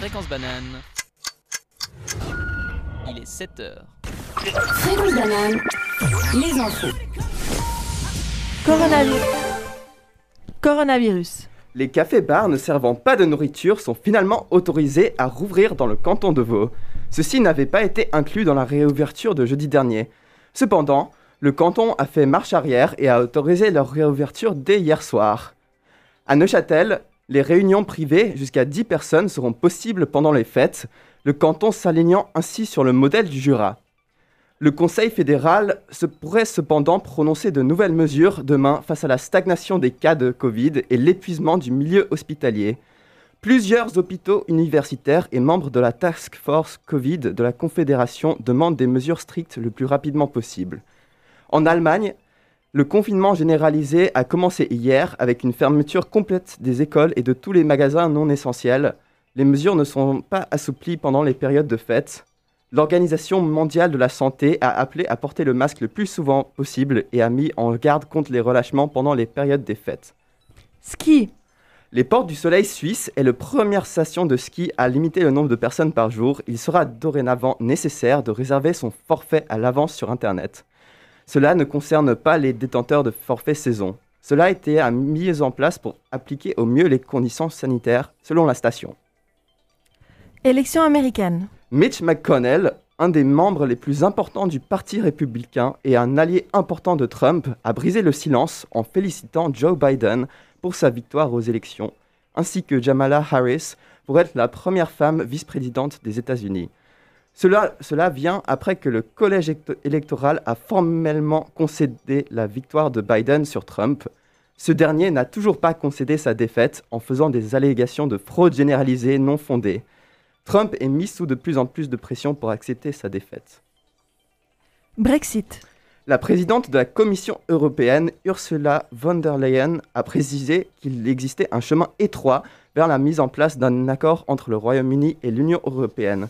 Fréquence banane. Il est 7 heures. Fréquence banane, les infos. Coronavirus. Coronavirus. Les cafés-bars ne servant pas de nourriture sont finalement autorisés à rouvrir dans le canton de Vaud. Ceci n'avait pas été inclus dans la réouverture de jeudi dernier. Cependant, le canton a fait marche arrière et a autorisé leur réouverture dès hier soir. À Neuchâtel, les réunions privées jusqu'à 10 personnes seront possibles pendant les fêtes, le canton s'alignant ainsi sur le modèle du Jura. Le Conseil fédéral se pourrait cependant prononcer de nouvelles mesures demain face à la stagnation des cas de Covid et l'épuisement du milieu hospitalier. Plusieurs hôpitaux universitaires et membres de la Task Force Covid de la Confédération demandent des mesures strictes le plus rapidement possible. En Allemagne, le confinement généralisé a commencé hier avec une fermeture complète des écoles et de tous les magasins non essentiels. Les mesures ne sont pas assouplies pendant les périodes de fête. L'Organisation mondiale de la santé a appelé à porter le masque le plus souvent possible et a mis en garde contre les relâchements pendant les périodes des fêtes. Ski. Les Portes du Soleil suisse est la première station de ski à limiter le nombre de personnes par jour. Il sera dorénavant nécessaire de réserver son forfait à l'avance sur Internet. Cela ne concerne pas les détenteurs de forfait saison. Cela a été mis en place pour appliquer au mieux les conditions sanitaires selon la station. Élection américaine. Mitch McConnell, un des membres les plus importants du Parti républicain et un allié important de Trump, a brisé le silence en félicitant Joe Biden pour sa victoire aux élections, ainsi que Jamala Harris pour être la première femme vice-présidente des États-Unis. Cela, cela, vient après que le collège électoral a formellement concédé la victoire de Biden sur Trump. Ce dernier n'a toujours pas concédé sa défaite en faisant des allégations de fraude généralisée non fondées. Trump est mis sous de plus en plus de pression pour accepter sa défaite. Brexit. La présidente de la Commission européenne, Ursula von der Leyen, a précisé qu'il existait un chemin étroit vers la mise en place d'un accord entre le Royaume-Uni et l'Union européenne.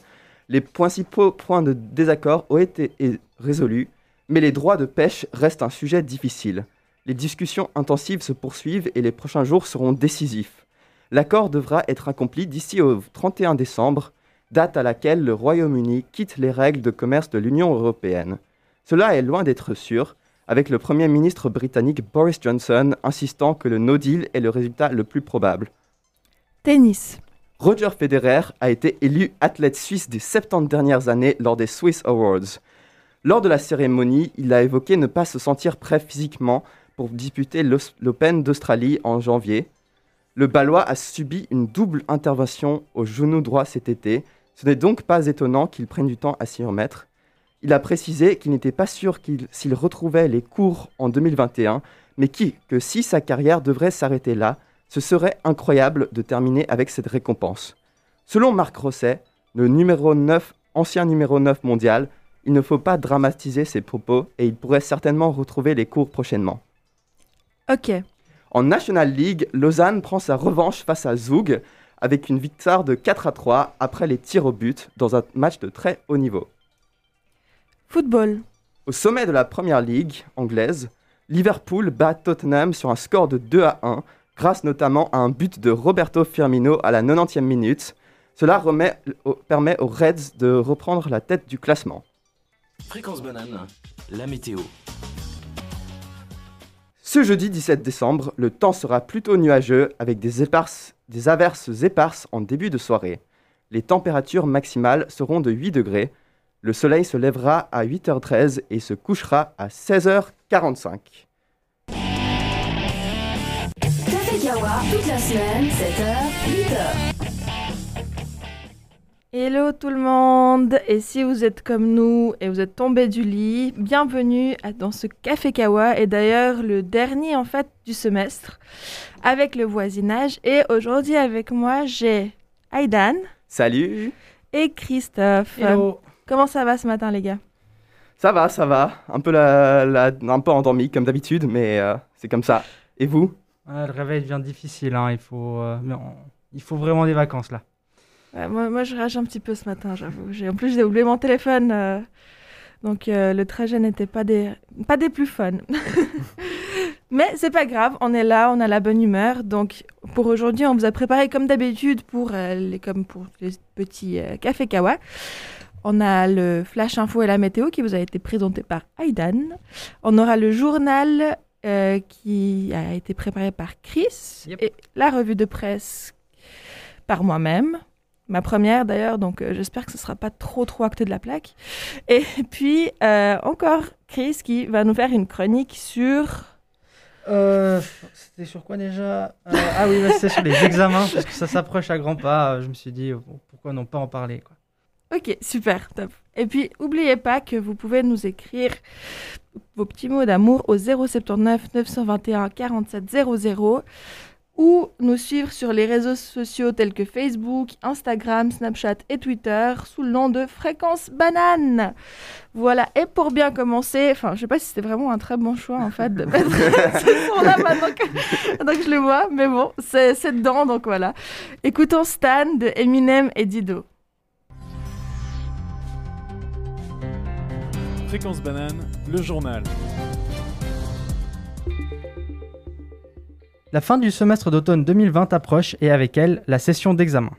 Les principaux points de désaccord ont été résolus, mais les droits de pêche restent un sujet difficile. Les discussions intensives se poursuivent et les prochains jours seront décisifs. L'accord devra être accompli d'ici au 31 décembre, date à laquelle le Royaume-Uni quitte les règles de commerce de l'Union européenne. Cela est loin d'être sûr, avec le Premier ministre britannique Boris Johnson insistant que le no deal est le résultat le plus probable. Tennis. Roger Federer a été élu athlète suisse des 70 dernières années lors des Swiss Awards. Lors de la cérémonie, il a évoqué ne pas se sentir prêt physiquement pour disputer l'Open d'Australie en janvier. Le Balois a subi une double intervention au genou droit cet été. Ce n'est donc pas étonnant qu'il prenne du temps à s'y remettre. Il a précisé qu'il n'était pas sûr s'il retrouvait les cours en 2021, mais qui, que si sa carrière devrait s'arrêter là, ce serait incroyable de terminer avec cette récompense. Selon Marc Rosset, le numéro 9, ancien numéro 9 mondial, il ne faut pas dramatiser ses propos et il pourrait certainement retrouver les cours prochainement. Ok. En National League, Lausanne prend sa revanche face à Zug avec une victoire de 4 à 3 après les tirs au but dans un match de très haut niveau. Football. Au sommet de la Première Ligue anglaise, Liverpool bat Tottenham sur un score de 2 à 1 grâce notamment à un but de Roberto Firmino à la 90e minute. Cela remet, permet aux Reds de reprendre la tête du classement. Fréquence banane, la météo. Ce jeudi 17 décembre, le temps sera plutôt nuageux avec des, éparses, des averses éparses en début de soirée. Les températures maximales seront de 8 degrés. Le soleil se lèvera à 8h13 et se couchera à 16h45. Toute la semaine, 7h, 8h. Hello tout le monde Et si vous êtes comme nous et vous êtes tombé du lit, bienvenue dans ce Café Kawa et d'ailleurs le dernier en fait du semestre avec le voisinage et aujourd'hui avec moi j'ai Aidan. Salut Et Christophe. Hello Comment ça va ce matin les gars? Ça va, ça va. Un peu, la, la- un peu endormi comme d'habitude, mais euh, c'est comme ça. Et vous? Le réveil devient difficile, hein, il, faut, euh, mais il faut vraiment des vacances là. Moi, je rage un petit peu ce matin, j'avoue. En plus, j'ai oublié mon téléphone. euh, donc, euh, le trajet n'était pas des, pas des plus fun. Mais c'est pas grave, on est là, on a la bonne humeur. Donc pour aujourd'hui, on vous a préparé comme d'habitude pour les comme pour les petits euh, café kawa. On a le flash info et la météo qui vous a été présenté par Aidan. On aura le journal euh, qui a été préparé par Chris Yep. et la revue de presse par moi-même. Ma première d'ailleurs, donc euh, j'espère que ce sera pas trop trop acté de la plaque. Et puis euh, encore Chris qui va nous faire une chronique sur Euh, c'était sur quoi déjà? Euh, Ah oui, bah, c'était sur les examens, parce que ça s'approche à grands pas. Je me suis dit, pourquoi non pas en parler quoi. Ok, super, top. Et puis, n'oubliez pas que vous pouvez nous écrire vos petits mots d'amour au 079 921 47 00 ou nous suivre sur les réseaux sociaux tels que Facebook, Instagram, Snapchat et Twitter sous le nom de Fréquence Banane. Voilà, et pour bien commencer, enfin, je sais pas si c'était vraiment un très bon choix en fait de mettre ce son-là maintenant que, donc je le vois, mais bon, c'est c'est dedans, donc voilà. Écoutons Stan de Eminem et Dido. Fréquence banane, le journal. La fin du semestre d'automne 2020 approche et avec elle, la session d'examen.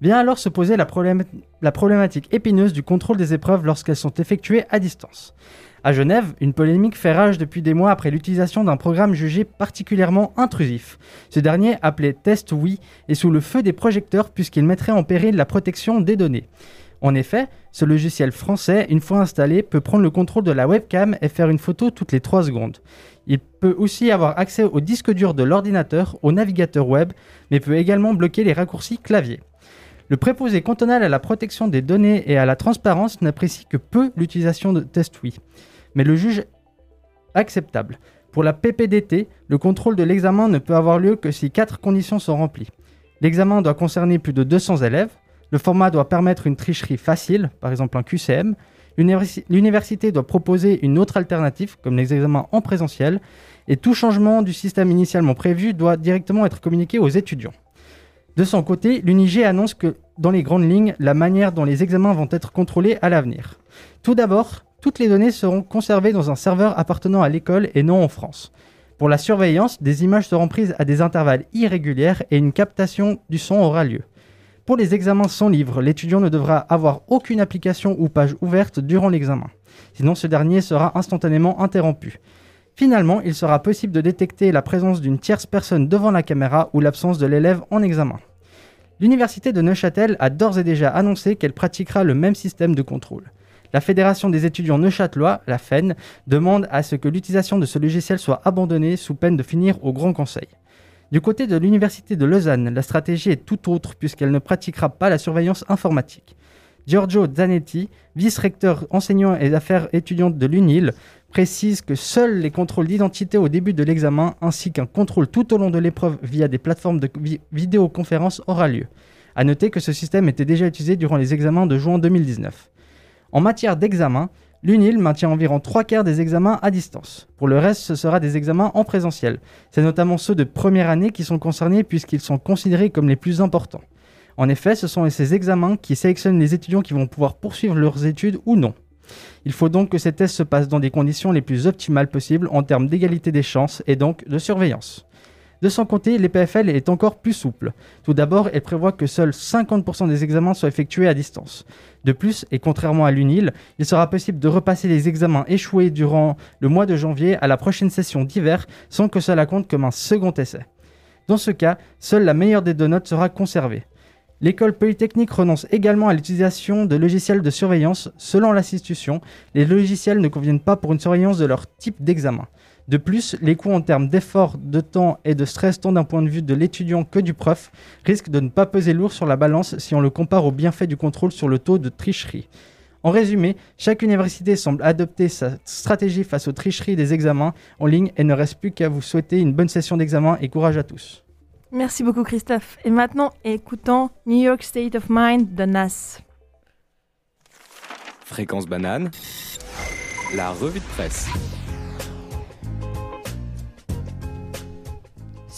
Vient alors se poser la, problém- la problématique épineuse du contrôle des épreuves lorsqu'elles sont effectuées à distance. À Genève, une polémique fait rage depuis des mois après l'utilisation d'un programme jugé particulièrement intrusif. Ce dernier, appelé Test Oui, est sous le feu des projecteurs puisqu'il mettrait en péril la protection des données. En effet, ce logiciel français, une fois installé, peut prendre le contrôle de la webcam et faire une photo toutes les 3 secondes. Il peut aussi avoir accès au disque dur de l'ordinateur, au navigateur web, mais peut également bloquer les raccourcis clavier. Le préposé cantonal à la protection des données et à la transparence n'apprécie que peu l'utilisation de TestWi, mais le juge acceptable. Pour la PPDT, le contrôle de l'examen ne peut avoir lieu que si quatre conditions sont remplies. L'examen doit concerner plus de 200 élèves, le format doit permettre une tricherie facile, par exemple un QCM, L'universi- L'université doit proposer une autre alternative, comme les examens en présentiel, et tout changement du système initialement prévu doit directement être communiqué aux étudiants. De son côté, l'UNIG annonce que, dans les grandes lignes, la manière dont les examens vont être contrôlés à l'avenir. Tout d'abord, toutes les données seront conservées dans un serveur appartenant à l'école et non en France. Pour la surveillance, des images seront prises à des intervalles irréguliers et une captation du son aura lieu. Pour les examens sans livre, l'étudiant ne devra avoir aucune application ou page ouverte durant l'examen. Sinon, ce dernier sera instantanément interrompu. Finalement, il sera possible de détecter la présence d'une tierce personne devant la caméra ou l'absence de l'élève en examen. L'Université de Neuchâtel a d'ores et déjà annoncé qu'elle pratiquera le même système de contrôle. La Fédération des étudiants neuchâtelois, la FEN, demande à ce que l'utilisation de ce logiciel soit abandonnée sous peine de finir au Grand Conseil. Du côté de l'Université de Lausanne, la stratégie est tout autre puisqu'elle ne pratiquera pas la surveillance informatique. Giorgio Zanetti, vice-recteur enseignant et affaires étudiantes de l'UNIL, précise que seuls les contrôles d'identité au début de l'examen ainsi qu'un contrôle tout au long de l'épreuve via des plateformes de vi- vidéoconférence aura lieu. A noter que ce système était déjà utilisé durant les examens de juin 2019. En matière d'examen, l'UNIL maintient environ trois quarts des examens à distance. Pour le reste, ce sera des examens en présentiel. C'est notamment ceux de première année qui sont concernés puisqu'ils sont considérés comme les plus importants. En effet, ce sont ces examens qui sélectionnent les étudiants qui vont pouvoir poursuivre leurs études ou non. Il faut donc que ces tests se passent dans des conditions les plus optimales possibles en termes d'égalité des chances et donc de surveillance. De son côté, l'EPFL est encore plus souple. Tout d'abord, elle prévoit que seuls 50% des examens soient effectués à distance. De plus, et contrairement à l'UNIL, il sera possible de repasser les examens échoués durant le mois de janvier à la prochaine session d'hiver sans que cela compte comme un second essai. Dans ce cas, seule la meilleure des deux notes sera conservée. L'école polytechnique renonce également à l'utilisation de logiciels de surveillance. Selon l'institution, les logiciels ne conviennent pas pour une surveillance de leur type d'examen. De plus, les coûts en termes d'effort, de temps et de stress, tant d'un point de vue de l'étudiant que du prof, risquent de ne pas peser lourd sur la balance si on le compare au bienfait du contrôle sur le taux de tricherie. En résumé, chaque université semble adopter sa stratégie face aux tricheries des examens en ligne et ne reste plus qu'à vous souhaiter une bonne session d'examen et courage à tous. Merci beaucoup Christophe. Et maintenant, écoutons New York State of Mind de Nas. Fréquence banane, la revue de presse.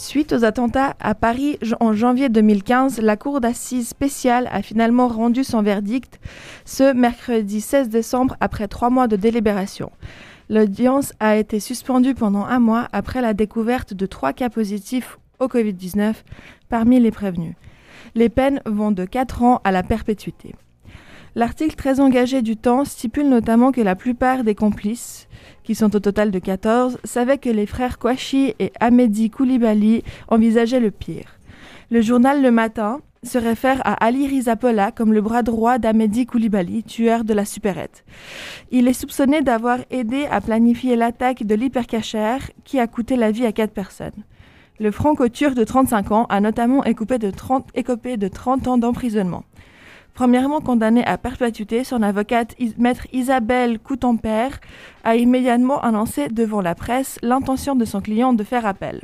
Suite aux attentats à Paris en janvier 2015, la Cour d'assises spéciale a finalement rendu son verdict ce mercredi 16 décembre après trois mois de délibération. L'audience a été suspendue pendant un mois après la découverte de trois cas positifs au Covid-19 parmi les prévenus. Les peines vont de 4 ans à la perpétuité. L'article très engagé du temps stipule notamment que la plupart des complices, qui sont au total de 14, savaient que les frères Kouachi et Ahmedi Koulibaly envisageaient le pire. Le journal Le Matin se réfère à Ali Rizapola comme le bras droit d'Ahmedi Koulibaly, tueur de la supérette. Il est soupçonné d'avoir aidé à planifier l'attaque de l'hypercachère qui a coûté la vie à quatre personnes. Le franco-turc de 35 ans a notamment écopé de 30, écopé de 30 ans d'emprisonnement. Premièrement condamné à perpétuité, son avocate, maître Isabelle Coutempère, a immédiatement annoncé devant la presse l'intention de son client de faire appel.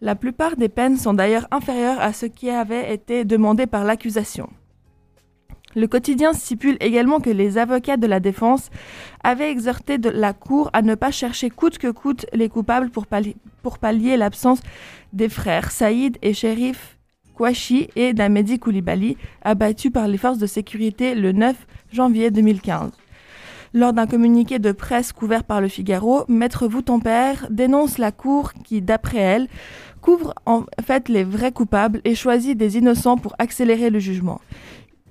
La plupart des peines sont d'ailleurs inférieures à ce qui avait été demandé par l'accusation. Le quotidien stipule également que les avocats de la défense avaient exhorté la Cour à ne pas chercher coûte que coûte les coupables pour pallier l'absence des frères Saïd et Shérif Kouachi et d'Ahmedi Koulibaly, abattus par les forces de sécurité le 9 janvier 2015. Lors d'un communiqué de presse couvert par le Figaro, Maître Woutenpère dénonce la Cour qui, d'après elle, couvre en fait les vrais coupables et choisit des innocents pour accélérer le jugement.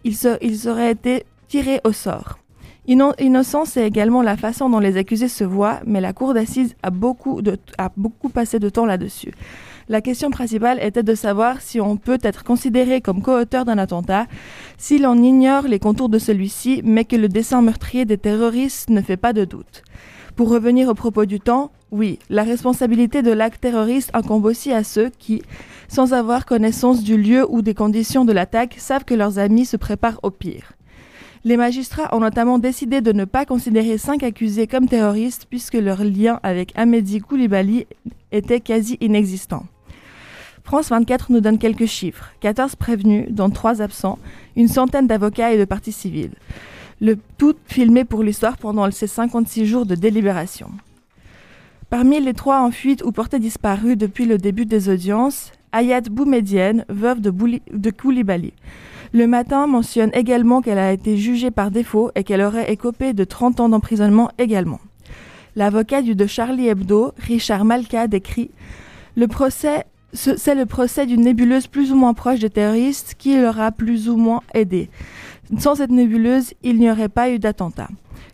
Ils, auraient été tirés au sort. Inno- Innocent, c'est également la façon dont les accusés se voient, mais la cour d'assises a beaucoup passé de temps là-dessus. La question principale était de savoir si on peut être considéré comme co-auteur d'un attentat, si l'on ignore les contours de celui-ci, mais que le dessin meurtrier des terroristes ne fait pas de doute. Pour revenir au propos du temps, oui, la responsabilité de l'acte terroriste incombe aussi à ceux qui, sans avoir connaissance du lieu ou des conditions de l'attaque, savent que leurs amis se préparent au pire. Les magistrats ont notamment décidé de ne pas considérer cinq accusés comme terroristes puisque leur lien avec Ahmedi Koulibaly était quasi inexistant. France 24 nous donne quelques chiffres. 14 prévenus, dont 3 absents, une centaine d'avocats et de parties civiles. Le tout filmé pour l'histoire pendant ces 56 jours de délibération. Parmi les trois en fuite ou portés disparus depuis le début des audiences, Ayat Boumedienne, veuve de, Koulibaly. Le matin mentionne également qu'elle a été jugée par défaut et qu'elle aurait écopé de 30 ans d'emprisonnement également. L'avocat du de Charlie Hebdo, Richard Malka, décrit Le procès, c'est le procès d'une nébuleuse plus ou moins proche des terroristes qui leur a plus ou moins aidé. Sans cette nébuleuse, il n'y aurait pas eu d'attentat.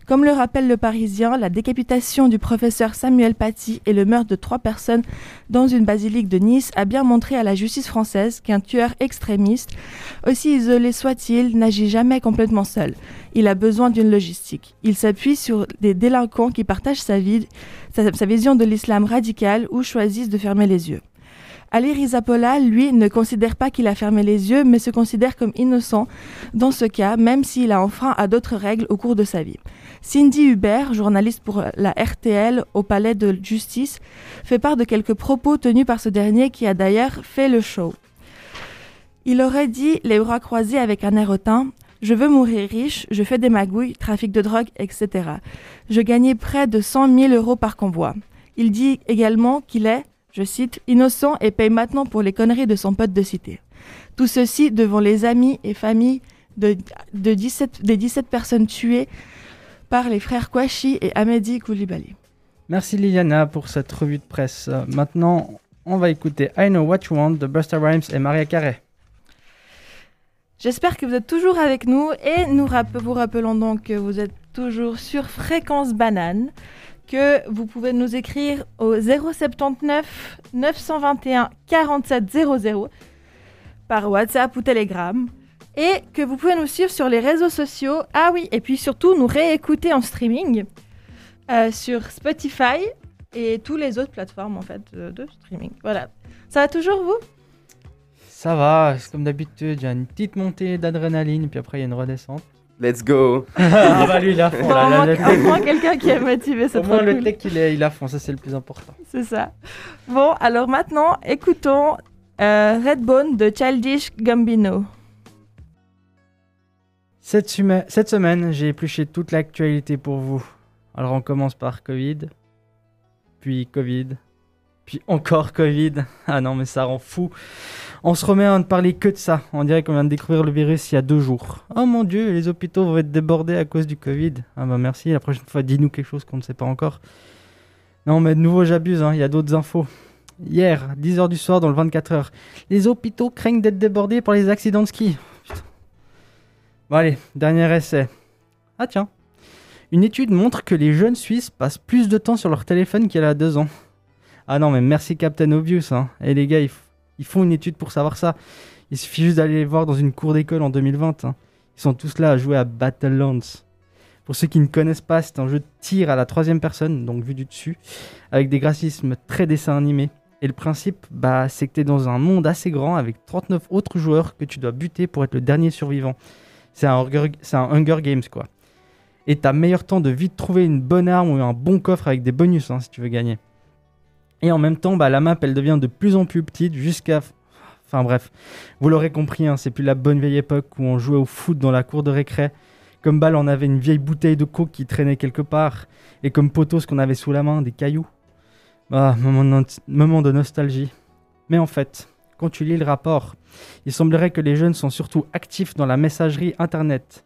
Comme le rappelle le Parisien, la décapitation du professeur Samuel Paty et le meurtre de trois personnes dans une basilique de Nice a bien montré à la justice française qu'un tueur extrémiste, aussi isolé soit-il, n'agit jamais complètement seul. Il a besoin d'une logistique. Il s'appuie sur des délinquants qui partagent sa, sa vision de l'islam radical ou choisissent de fermer les yeux. Ali Rizapola, lui, ne considère pas qu'il a fermé les yeux, mais se considère comme innocent dans ce cas, même s'il a enfreint à d'autres règles au cours de sa vie. Cindy Hubert, journaliste pour la RTL au Palais de Justice, fait part de quelques propos tenus par ce dernier qui a d'ailleurs fait le show. Il aurait dit, les bras croisés avec un air hautain, je veux mourir riche, je fais des magouilles, trafic de drogue, etc. Je gagnais près de 100 000 euros par convoi. Il dit également qu'il est, je cite, innocent et paye maintenant pour les conneries de son pote de cité. Tout ceci devant les amis et familles de, de 17, des 17 personnes tuées par les frères Kouachi et Ahmedi Koulibaly. Merci Liliana pour cette revue de presse. Maintenant, on va écouter I Know What You Want de Buster Rhymes et Maria Carey. J'espère que vous êtes toujours avec nous et nous rapp- vous rappelons donc que vous êtes toujours sur Fréquence Banane, que vous pouvez nous écrire au 079 921 47 00 par WhatsApp ou Telegram et que vous pouvez nous suivre sur les réseaux sociaux. Ah oui, et puis surtout nous réécouter en streaming euh, sur Spotify et toutes les autres plateformes en fait de, de streaming. Voilà. Ça va toujours vous? Ça va, comme d'habitude, il y a une petite montée d'adrénaline, puis après il y a une redescente. Let's go. ah bah lui il à fond. Là, moins- quelqu'un qui est motivé, c'est Au trop moins le cool. tech il est, il à fond, ça c'est le plus important. C'est ça. Bon, alors maintenant, écoutons euh, Redbone de Childish Gambino. Cette, suma- cette semaine, j'ai épluché toute l'actualité pour vous. Alors on commence par Covid, puis Covid, puis encore Covid. Ah non mais ça rend fou. On se remet à ne parler que de ça. On dirait qu'on vient de découvrir le virus il y a deux jours. Oh mon dieu, les hôpitaux vont être débordés à cause du Covid. Ah bah merci, la prochaine fois, dis-nous quelque chose qu'on ne sait pas encore. Non, mais de nouveau, j'abuse, hein, il y a d'autres infos. Hier, 10h du soir, dans le 24h, les hôpitaux craignent d'être débordés par les accidents de ski. Putain. Bon, allez, dernier essai. Ah tiens. Une étude montre que les jeunes Suisses passent plus de temps sur leur téléphone qu'il y a deux ans. Ah non, mais merci Captain Obvious. Hein. Et les gars, ils, f- ils font une étude pour savoir ça. Il suffit juste d'aller les voir dans une cour d'école en 2020. hein. Ils sont tous là à jouer à Battlelands. Pour ceux qui ne connaissent pas, c'est un jeu de tir à la troisième personne, donc vu du dessus, avec des graphismes très dessins animés. Et le principe, bah, c'est que tu es dans un monde assez grand avec 39 autres joueurs que tu dois buter pour être le dernier survivant. C'est un, Hunger- Games, quoi. Et t'as meilleur temps de vite trouver une bonne arme ou un bon coffre avec des bonus hein, si tu veux gagner. Et en même temps, bah, la map, elle devient de plus en plus petite jusqu'à... Enfin bref, vous l'aurez compris, hein, c'est plus la bonne vieille époque où on jouait au foot dans la cour de récré. Comme balle, on avait une vieille bouteille de coke qui traînait quelque part. Et comme poteau, ce qu'on avait sous la main, des cailloux. Ah, moment de, nostalgie. Mais en fait, quand tu lis le rapport, il semblerait que les jeunes sont surtout actifs dans la messagerie internet.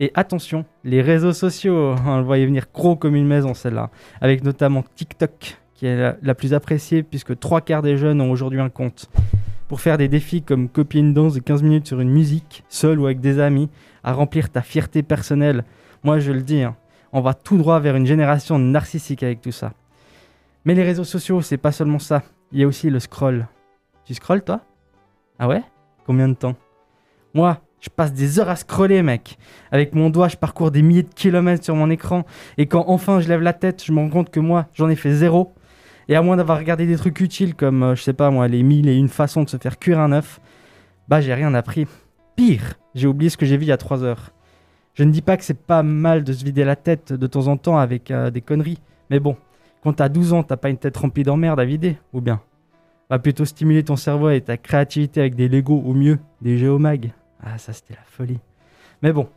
Et attention, les réseaux sociaux, on le voyait venir gros comme une maison celle-là, avec notamment TikTok, qui est la, plus appréciée puisque trois quarts des jeunes ont aujourd'hui un compte. Pour faire des défis comme copier une danse de 15 minutes sur une musique, seul ou avec des amis, à remplir ta fierté personnelle, moi je le dis, hein, on va tout droit vers une génération narcissique avec tout ça. Mais les réseaux sociaux, c'est pas seulement ça, il y a aussi le scroll. Tu scrolles toi? Ah ouais? Combien de temps? Moi, je passe des heures à scroller, mec. Avec mon doigt, je parcours des milliers de kilomètres sur mon écran. Et quand enfin je lève la tête, je me rends compte que moi, j'en ai fait zéro. Et à moins d'avoir regardé des trucs utiles comme, euh, je sais pas moi, les mille et une façons de se faire cuire un œuf, bah j'ai rien appris. Pire, j'ai oublié ce que j'ai vu il y a 3 heures. Je ne dis pas que c'est pas mal de se vider la tête de temps en temps avec euh, des conneries, mais bon, quand t'as 12 ans, t'as pas une tête remplie d'emmerdes à vider, ou bien Va plutôt stimuler ton cerveau et ta créativité avec des Lego, ou mieux, des Géomags. Ah, ça c'était la folie. Mais bon,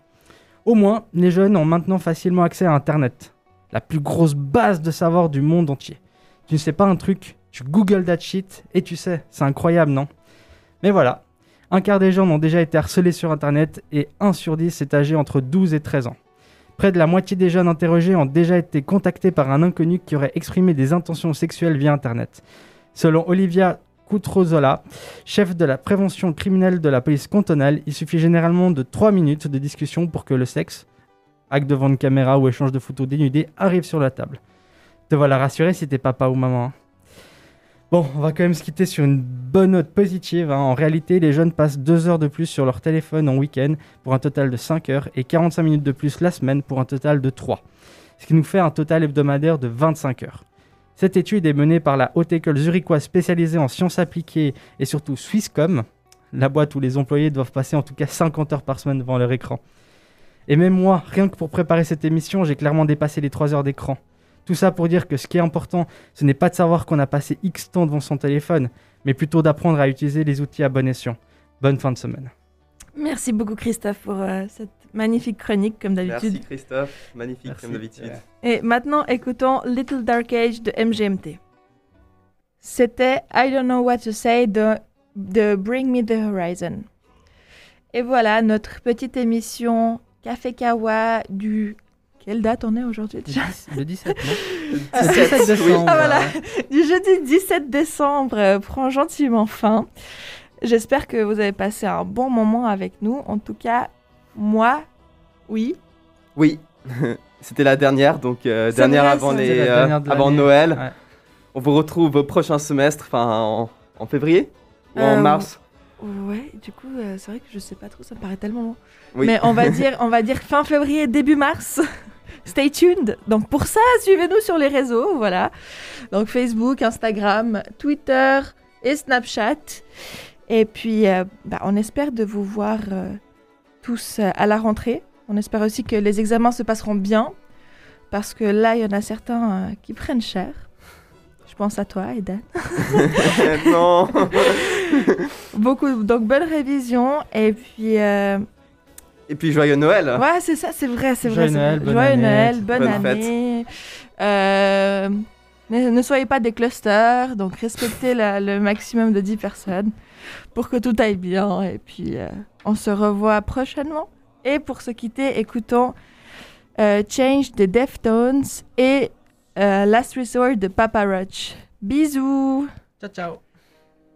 au moins, les jeunes ont maintenant facilement accès à Internet, la plus grosse base de savoir du monde entier. Tu ne sais pas un truc, tu googles that shit et tu sais, c'est incroyable, non? Mais voilà, un quart des gens ont déjà été harcelés sur Internet et 1 sur 10 est âgé entre 12 et 13 ans. Près de la moitié des jeunes interrogés ont déjà été contactés par un inconnu qui aurait exprimé des intentions sexuelles via Internet. Selon Olivia Coutrozola, chef de la prévention criminelle de la police cantonale, il suffit généralement de 3 minutes de discussion pour que le sexe, acte devant une caméra ou échange de photos dénudées, arrive sur la table. Te voilà rassuré si t'es papa ou maman. hein. Bon, on va quand même se quitter sur une bonne note positive. hein. En réalité, les jeunes passent 2 heures de plus sur leur téléphone en week-end pour un total de 5 heures et 45 minutes de plus la semaine pour un total de 3. Ce qui nous fait un total hebdomadaire de 25 heures. Cette étude est menée par la Haute École zurichoise spécialisée en sciences appliquées et surtout Swisscom, la boîte où les employés doivent passer en tout cas 50 heures par semaine devant leur écran. Et même moi, rien que pour préparer cette émission, j'ai clairement dépassé les 3 heures d'écran. Tout ça pour dire que ce qui est important, ce n'est pas de savoir qu'on a passé X temps devant son téléphone, mais plutôt d'apprendre à utiliser les outils à bon escient. Bonne fin de semaine. Merci beaucoup Christophe pour euh, cette magnifique chronique comme d'habitude. Merci Christophe, magnifique Merci. comme d'habitude. Ouais. Et maintenant, écoutons Little Dark Age de MGMT. C'était I Don't Know What to Say de, de Bring Me the Horizon. Et voilà notre petite émission Café Kawa du. Quelle date on est aujourd'hui déjà Le 17, non Ah, Le 17 décembre. Ah, voilà. Du jeudi 17 décembre euh, prend gentiment fin. J'espère que vous avez passé un bon moment avec nous. En tout cas, moi, oui. Oui, c'était la dernière, donc euh, dernière vrai, avant, les, euh, dernière avant. Noël. Ouais. On vous retrouve au prochain semestre, enfin en, en février ou en Euh, mars. Ouais, du coup, euh, c'est vrai que je sais pas trop, ça me paraît tellement long. Oui. Mais on va dire, on va dire fin février, début mars. Stay tuned. Donc pour ça, suivez-nous sur les réseaux, voilà. Donc Facebook, Instagram, Twitter et Snapchat. Et puis, euh, bah, on espère de vous voir euh, tous euh, à la rentrée. On espère aussi que les examens se passeront bien, parce que là, il y en a certains qui prennent cher. Je pense à toi, Eden. non Beaucoup, donc bonne révision. Et puis, euh, Et puis joyeux Noël ouais, c'est ça, c'est vrai, c'est vrai. Joyeux Noël, bonne Joyeux année, Noël, bonne bonne fête. année. Euh, Ne, ne soyez pas des clusters, donc respectez la- le maximum de 10 personnes pour que tout aille bien. Et puis, euh, on se revoit prochainement. Et pour se quitter, écoutons euh, Change des Deftones et euh, Last Resort de Papa Roach. Bisous Ciao, ciao.